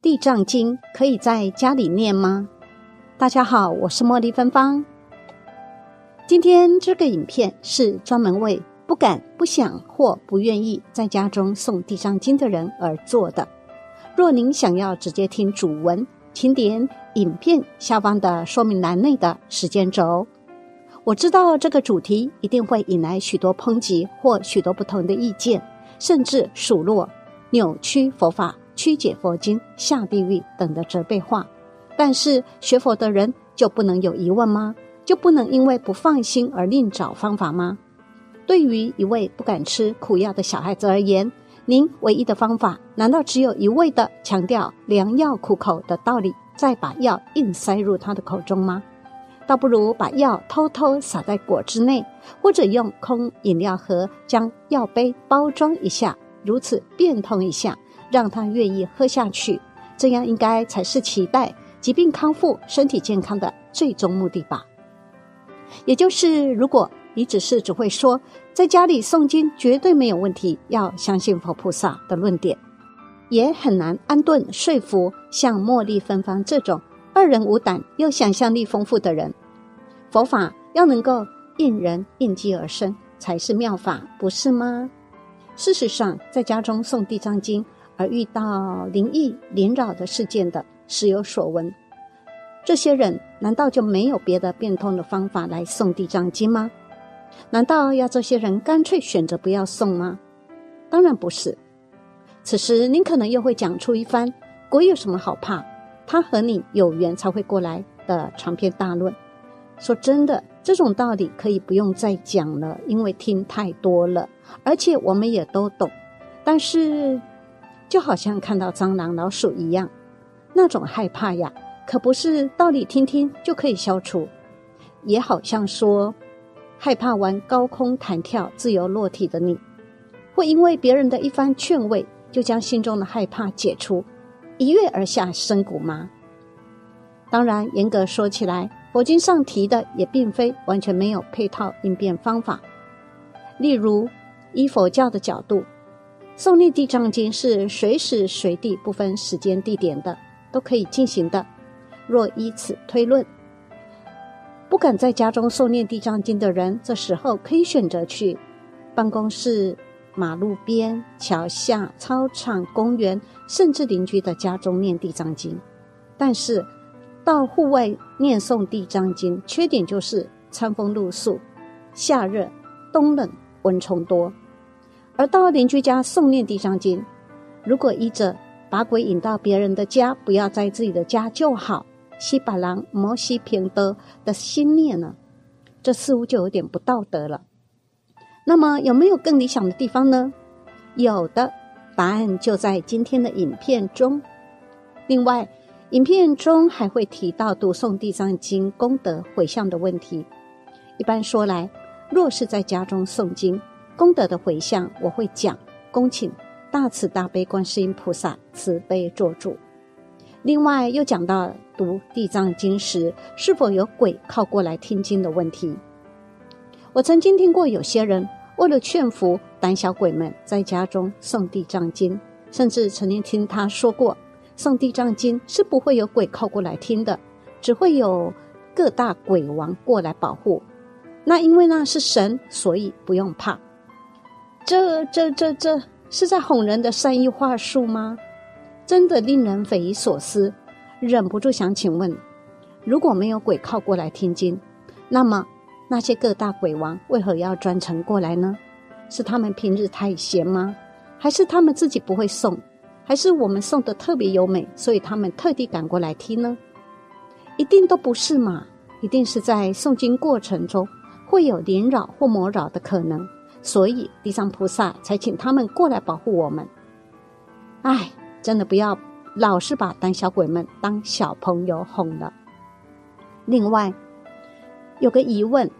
地藏经可以在家里念吗？大家好，我是茉莉芬芳。今天这个影片是专门为不敢、不想或不愿意在家中诵地藏经的人而做的。若您想要直接听主文，请点影片下方的说明栏内的时间轴。我知道这个主题一定会引来许多抨击或许多不同的意见，甚至数落、扭曲佛法、曲解佛经、下地狱等的责备话。但是学佛的人就不能有疑问吗？就不能因为不放心而另找方法吗？对于一位不敢吃苦药的小孩子而言，您唯一的方法难道只有一味的强调良药苦口的道理，再把药硬塞入他的口中吗？倒不如把药偷偷撒在果汁内，或者用空饮料盒将药杯包装一下，如此变通一下，让他愿意喝下去。这样应该才是期待疾病康复、身体健康的最终目的吧。也就是，如果你只是只会说在家里诵经绝对没有问题，要相信佛菩萨的论点，也很难安顿说服像茉莉芬芳这种。二人无胆又想象力丰富的人，佛法要能够应人应机而生才是妙法，不是吗？事实上，在家中诵地藏经而遇到灵异灵扰的事件的，时有所闻。这些人难道就没有别的变通的方法来送地藏经吗？难道要这些人干脆选择不要送吗？当然不是。此时您可能又会讲出一番“鬼有什么好怕”。他和你有缘才会过来的长篇大论。说真的，这种道理可以不用再讲了，因为听太多了，而且我们也都懂。但是，就好像看到蟑螂、老鼠一样，那种害怕呀，可不是道理听听就可以消除。也好像说，害怕玩高空弹跳、自由落体的你，会因为别人的一番劝慰，就将心中的害怕解除。一跃而下深谷吗？当然，严格说起来，佛经上提的也并非完全没有配套应变方法。例如，依佛教的角度，诵念地藏经是随时随地不分时间地点的，都可以进行的。若依此推论，不敢在家中诵念地藏经的人，这时候可以选择去办公室。马路边、桥下、操场、公园，甚至邻居的家中念地藏经。但是，到户外念诵地藏经，缺点就是餐风露宿、夏热、冬冷、蚊虫多。而到邻居家诵念地藏经，如果依着把鬼引到别人的家，不要在自己的家就好，西巴郎摩西平德的心念呢，这似乎就有点不道德了。那么有没有更理想的地方呢？有的，答案就在今天的影片中。另外，影片中还会提到读诵地藏经功德回向的问题。一般说来，若是在家中诵经，功德的回向，我会讲恭请大慈大悲观世音菩萨慈悲做主。另外，又讲到读地藏经时，是否有鬼靠过来听经的问题。我曾经听过有些人。为了劝服胆小鬼们在家中诵地藏经，甚至曾经听他说过，诵地藏经是不会有鬼靠过来听的，只会有各大鬼王过来保护。那因为那是神，所以不用怕。这、这、这、这是在哄人的善意话术吗？真的令人匪夷所思，忍不住想请问：如果没有鬼靠过来听经，那么？那些各大鬼王为何要专程过来呢？是他们平日太闲吗？还是他们自己不会诵？还是我们诵的特别优美，所以他们特地赶过来听呢？一定都不是嘛！一定是在诵经过程中会有灵扰或魔扰的可能，所以地藏菩萨才请他们过来保护我们。唉，真的不要老是把胆小鬼们当小朋友哄了。另外。有个疑问：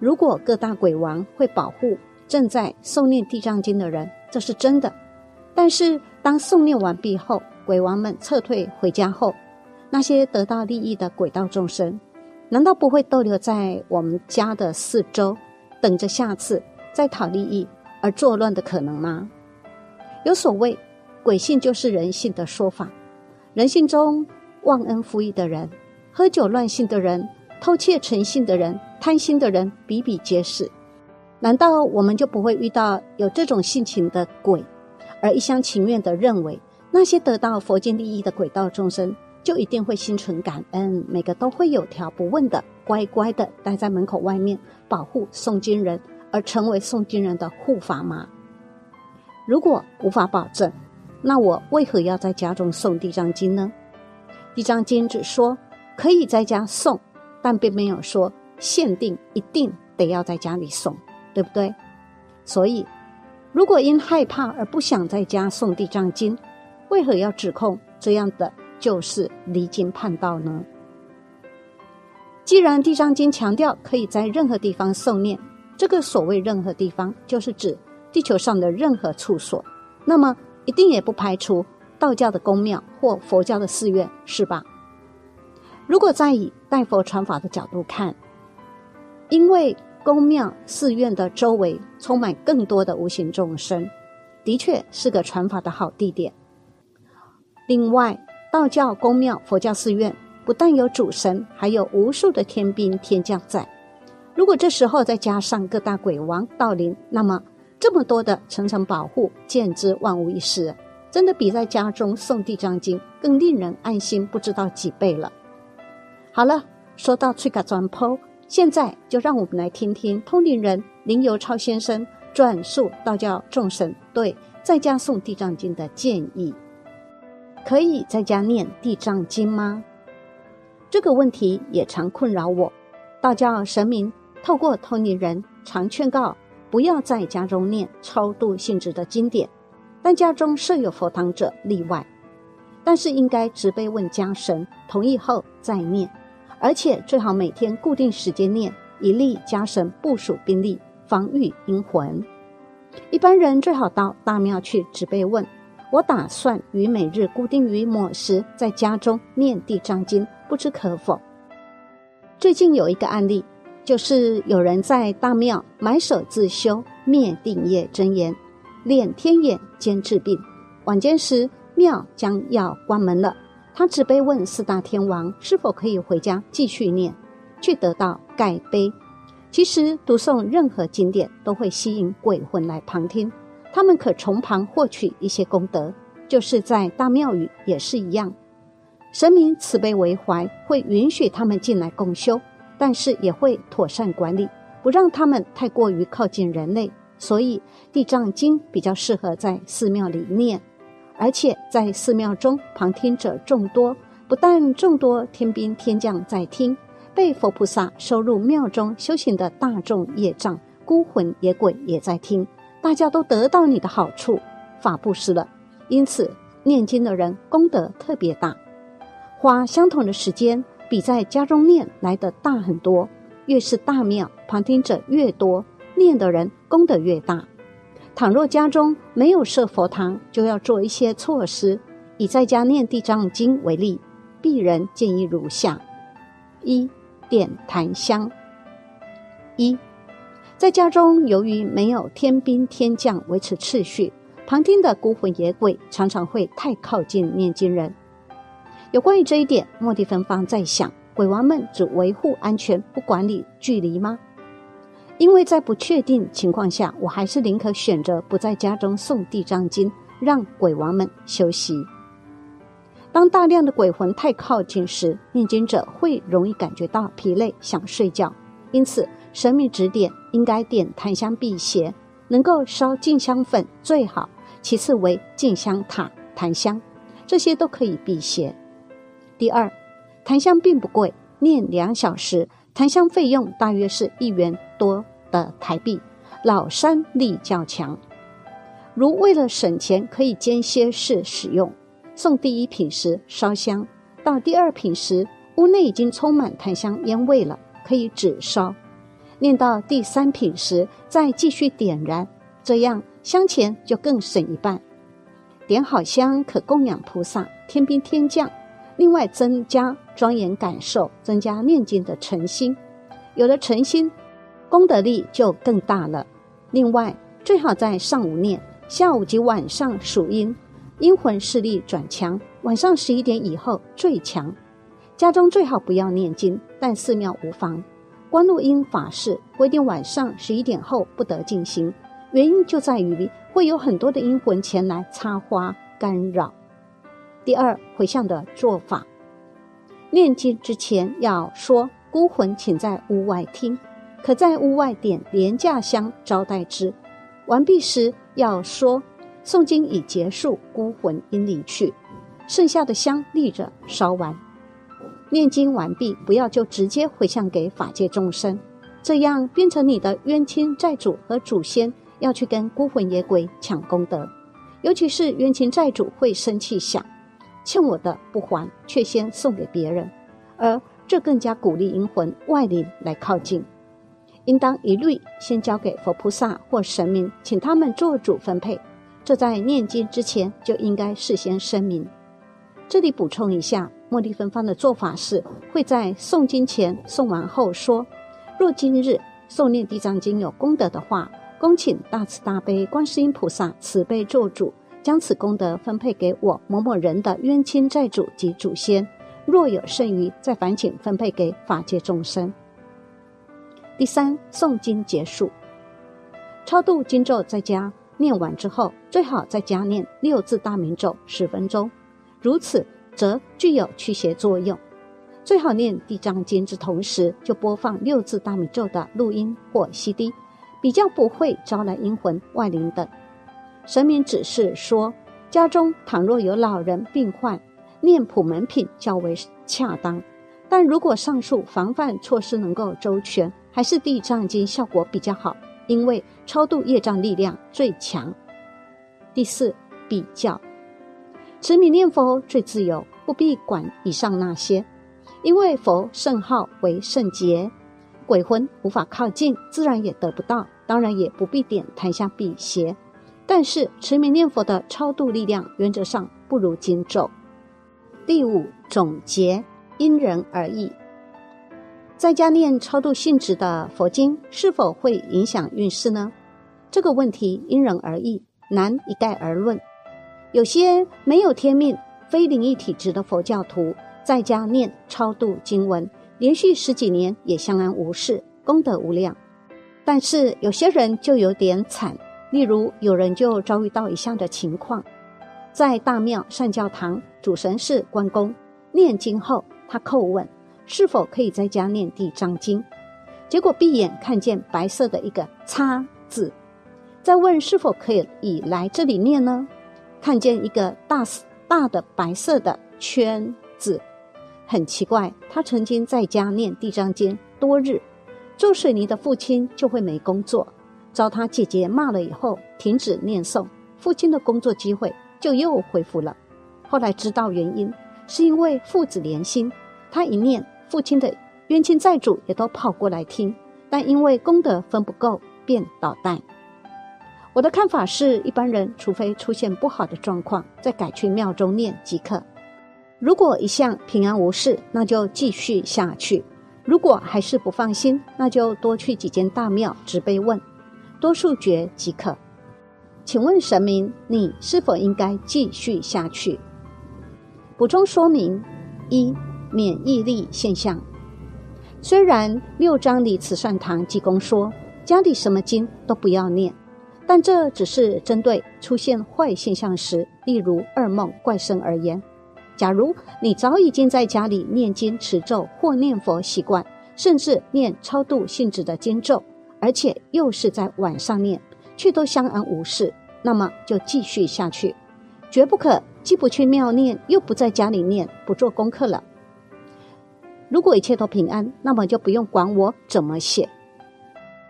如果各大鬼王会保护正在诵念地藏经的人，这是真的。但是当诵念完毕后，鬼王们撤退回家后，那些得到利益的鬼道众生，难道不会逗留在我们家的四周，等着下次在讨利益而作乱的可能吗？有所谓“鬼性就是人性”的说法，人性中忘恩负义的人、喝酒乱性的人、偷窃成性的人、贪心的人比比皆是。难道我们就不会遇到有这种性情的鬼，而一厢情愿的认为那些得到佛经利益的鬼道众生就一定会心存感恩，每个都会有条不紊的乖乖的待在门口外面保护诵经人，而成为诵经人的护法吗？如果无法保证。那我为何要在家中诵地藏经呢？地藏经只说可以在家诵，但并没有说限定一定得要在家里诵，对不对？所以，如果因害怕而不想在家诵地藏经，为何要指控这样的就是离经叛道呢？既然地藏经强调可以在任何地方诵念，这个所谓任何地方，就是指地球上的任何处所，那么。一定也不排除道教的宫庙或佛教的寺院，是吧？如果再以代佛传法的角度看，因为宫庙寺院的周围充满更多的无形众生，的确是个传法的好地点。另外，道教宫庙、佛教寺院不但有主神，还有无数的天兵天将在。如果这时候再加上各大鬼王道灵，那么。这么多的层层保护，简直万无一失，真的比在家中诵地藏经更令人安心不知道几倍了。好了，说到吹卡转剖，现在就让我们来听听通灵人林游超先生转述道教众神对在家诵地藏经的建议：可以在家念地藏经吗？这个问题也常困扰我。道教神明透过通灵人常劝告。不要在家中念超度性质的经典，但家中设有佛堂者例外。但是应该直被问家神同意后再念，而且最好每天固定时间念，以利家神部署兵力，防御阴魂。一般人最好到大庙去直被问。我打算于每日固定于某时在家中念地藏经，不知可否？最近有一个案例。就是有人在大庙埋首自修，灭定业真言，练天眼兼治病。晚间时，庙将要关门了，他只被问四大天王是否可以回家继续念，却得到盖碑。其实读诵任何经典都会吸引鬼魂来旁听，他们可从旁获取一些功德。就是在大庙宇也是一样，神明慈悲为怀，会允许他们进来共修。但是也会妥善管理，不让他们太过于靠近人类。所以《地藏经》比较适合在寺庙里念，而且在寺庙中旁听者众多，不但众多天兵天将在听，被佛菩萨收入庙中修行的大众业障、孤魂野鬼也在听，大家都得到你的好处，法布施了。因此念经的人功德特别大，花相同的时间。比在家中念来的大很多，越是大庙旁听者越多，念的人功德越大。倘若家中没有设佛堂，就要做一些措施。以在家念地藏经为例，鄙人建议如下：一点檀香。一在家中，由于没有天兵天将维持秩序，旁听的孤魂野鬼常常会太靠近念经人。有关于这一点，莫蒂芬芳在想：鬼王们只维护安全，不管理距离吗？因为在不确定情况下，我还是宁可选择不在家中诵地藏经，让鬼王们休息。当大量的鬼魂太靠近时，念经者会容易感觉到疲累，想睡觉。因此，神明指点应该点檀香辟邪，能够烧净香粉最好，其次为净香塔、檀香，这些都可以辟邪。第二，檀香并不贵，念两小时，檀香费用大约是一元多的台币。老山力较强，如为了省钱，可以间歇式使用。送第一品时烧香，到第二品时，屋内已经充满檀香烟味了，可以只烧。念到第三品时，再继续点燃，这样香钱就更省一半。点好香可供养菩萨、天兵天将。另外，增加庄严感受，增加念经的诚心。有了诚心，功德力就更大了。另外，最好在上午念，下午及晚上属阴，阴魂势力转强，晚上十一点以后最强。家中最好不要念经，但寺庙无妨。观录音法事规定晚上十一点后不得进行，原因就在于会有很多的阴魂前来插花干扰。第二，回向的做法，念经之前要说孤魂请在屋外听，可在屋外点廉价香招待之。完毕时要说诵经已结束，孤魂应离去，剩下的香立着烧完。念经完毕，不要就直接回向给法界众生，这样变成你的冤亲债主和祖先要去跟孤魂野鬼抢功德，尤其是冤亲债主会生气，想欠我的不还，却先送给别人，而这更加鼓励阴魂外灵来靠近，应当一律先交给佛菩萨或神明，请他们做主分配，这在念经之前就应该事先声明。这里补充一下。茉莉芬芳的做法是，会在诵经前、诵完后说：“若今日诵念地藏经有功德的话，恭请大慈大悲观世音菩萨慈悲做主，将此功德分配给我某某人的冤亲债主及祖先。若有剩余，再烦请分配给法界众生。”第三，诵经结束，超度经咒在家念完之后，最好在家念六字大明咒十分钟，如此。则具有驱邪作用。最好念地藏经之同时，就播放六字大明咒的录音或 CD，比较不会招来阴魂外灵等。神明指示说，家中倘若有老人病患，念普门品较为恰当。但如果上述防范措施能够周全，还是地藏经效果比较好，因为超度业障力量最强。第四，比较。持名念佛最自由，不必管以上那些，因为佛圣号为圣洁，鬼魂无法靠近，自然也得不到。当然也不必点檀香辟邪，但是持名念佛的超度力量原则上不如经咒。第五总结，因人而异。在家念超度性质的佛经，是否会影响运势呢？这个问题因人而异，难一概而论。有些没有天命、非灵异体质的佛教徒，在家念超度经文，连续十几年也相安无事，功德无量。但是有些人就有点惨，例如有人就遭遇到以下的情况：在大庙上教堂，主神是关公，念经后，他叩问是否可以在家念地藏经，结果闭眼看见白色的一个“叉”字，再问是否可以来这里念呢？看见一个大大的白色的圈子，很奇怪。他曾经在家念地藏经多日，做水泥的父亲就会没工作，遭他姐姐骂了以后，停止念诵，父亲的工作机会就又恢复了。后来知道原因，是因为父子连心，他一念，父亲的冤亲债主也都跑过来听，但因为功德分不够，便捣蛋。我的看法是，一般人除非出现不好的状况，再改去庙中念即可。如果一向平安无事，那就继续下去；如果还是不放心，那就多去几间大庙直杯问，多数决即可。请问神明，你是否应该继续下去？补充说明：一、免疫力现象。虽然六章里慈善堂济公说，家里什么经都不要念。但这只是针对出现坏现象时，例如噩梦、怪声而言。假如你早已经在家里念经持咒或念佛习惯，甚至念超度性质的经咒，而且又是在晚上念，却都相安无事，那么就继续下去，绝不可既不去庙念，又不在家里念，不做功课了。如果一切都平安，那么就不用管我怎么写，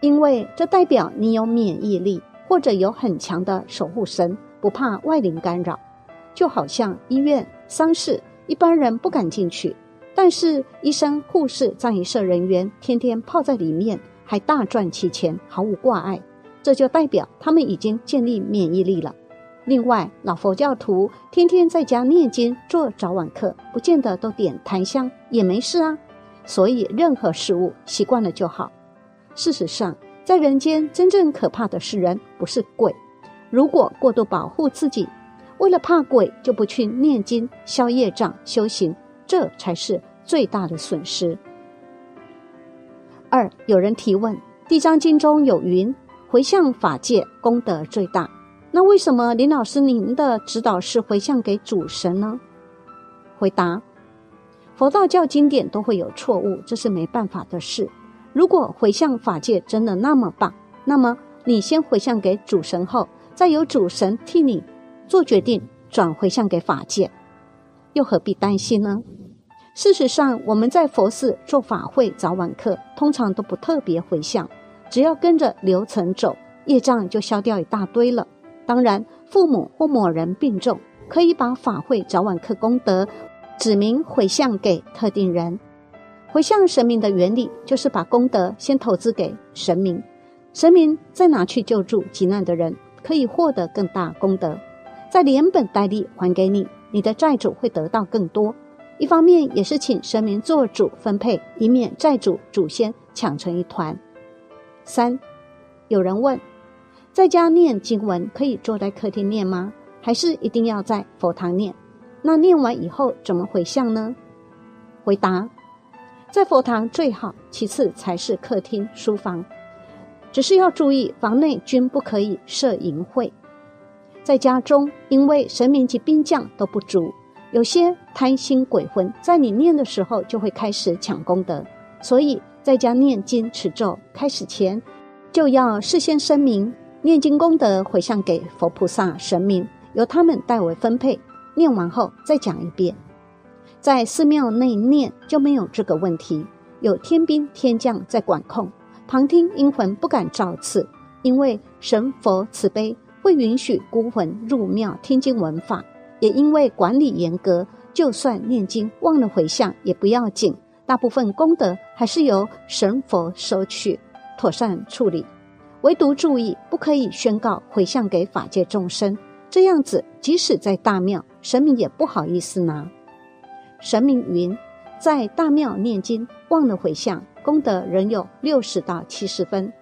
因为这代表你有免疫力。或者有很强的守护神，不怕外灵干扰，就好像医院丧事，一般人不敢进去，但是医生、护士、葬仪社人员天天泡在里面，还大赚其钱，毫无挂碍，这就代表他们已经建立免疫力了。另外，老佛教徒天天在家念经做早晚课，不见得都点檀香，也没事啊。所以，任何事物习惯了就好。事实上。在人间，真正可怕的是人，不是鬼。如果过度保护自己，为了怕鬼，就不去念经、消业障、修行，这才是最大的损失。二，有人提问，《地藏经》中有云：“回向法界功德最大。”那为什么林老师您的指导是回向给主神呢？回答：佛道教经典都会有错误，这是没办法的事。如果回向法界真的那么棒，那么你先回向给主神后，再由主神替你做决定，转回向给法界，又何必担心呢？事实上，我们在佛寺做法会早晚课，通常都不特别回向，只要跟着流程走，业障就消掉一大堆了。当然，父母或某人病重，可以把法会早晚课功德指明回向给特定人。回向神明的原理，就是把功德先投资给神明，神明再拿去救助急难的人，可以获得更大功德，再连本带利还给你，你的债主会得到更多。一方面也是请神明做主分配，以免债主祖先抢成一团。三，有人问，在家念经文可以坐在客厅念吗？还是一定要在佛堂念？那念完以后怎么回向呢？回答，在佛堂最好，其次才是客厅、书房。只是要注意，房内均不可以设淫秽。在家中，因为神明及兵将都不足。有些贪心鬼魂在你念的时候就会开始抢功德，所以在家念经持咒开始前，就要事先声明念经功德回向给佛菩萨神明，由他们代为分配。念完后再讲一遍，在寺庙内念就没有这个问题，有天兵天将在管控，旁听阴魂不敢造次，因为神佛慈悲会允许孤魂入庙听经闻法。也因为管理严格，就算念经忘了回向也不要紧，大部分功德还是由神佛收取，妥善处理。唯独注意，不可以宣告回向给法界众生，这样子即使在大庙，神明也不好意思拿。神明云，在大庙念经忘了回向，功德仍有六十到七十分。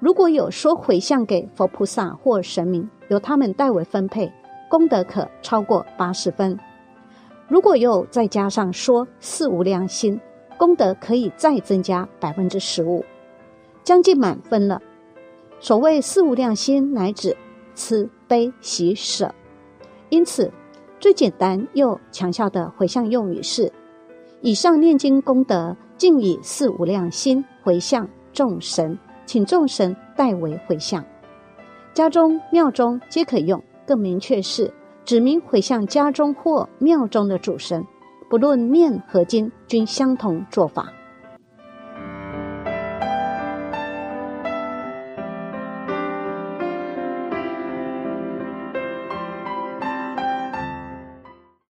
如果有说回向给佛菩萨或神明，由他们代为分配。功德可超过八十分，如果又再加上说四无量心，功德可以再增加百分之十五，将近满分了。所谓四无量心，乃指慈悲喜舍。因此，最简单又强效的回向用语是：以上念经功德，尽以四无量心回向众神，请众神代为回向，家中庙中皆可用。更明确是指明回向家中或庙中的主神，不论面和经，均相同做法。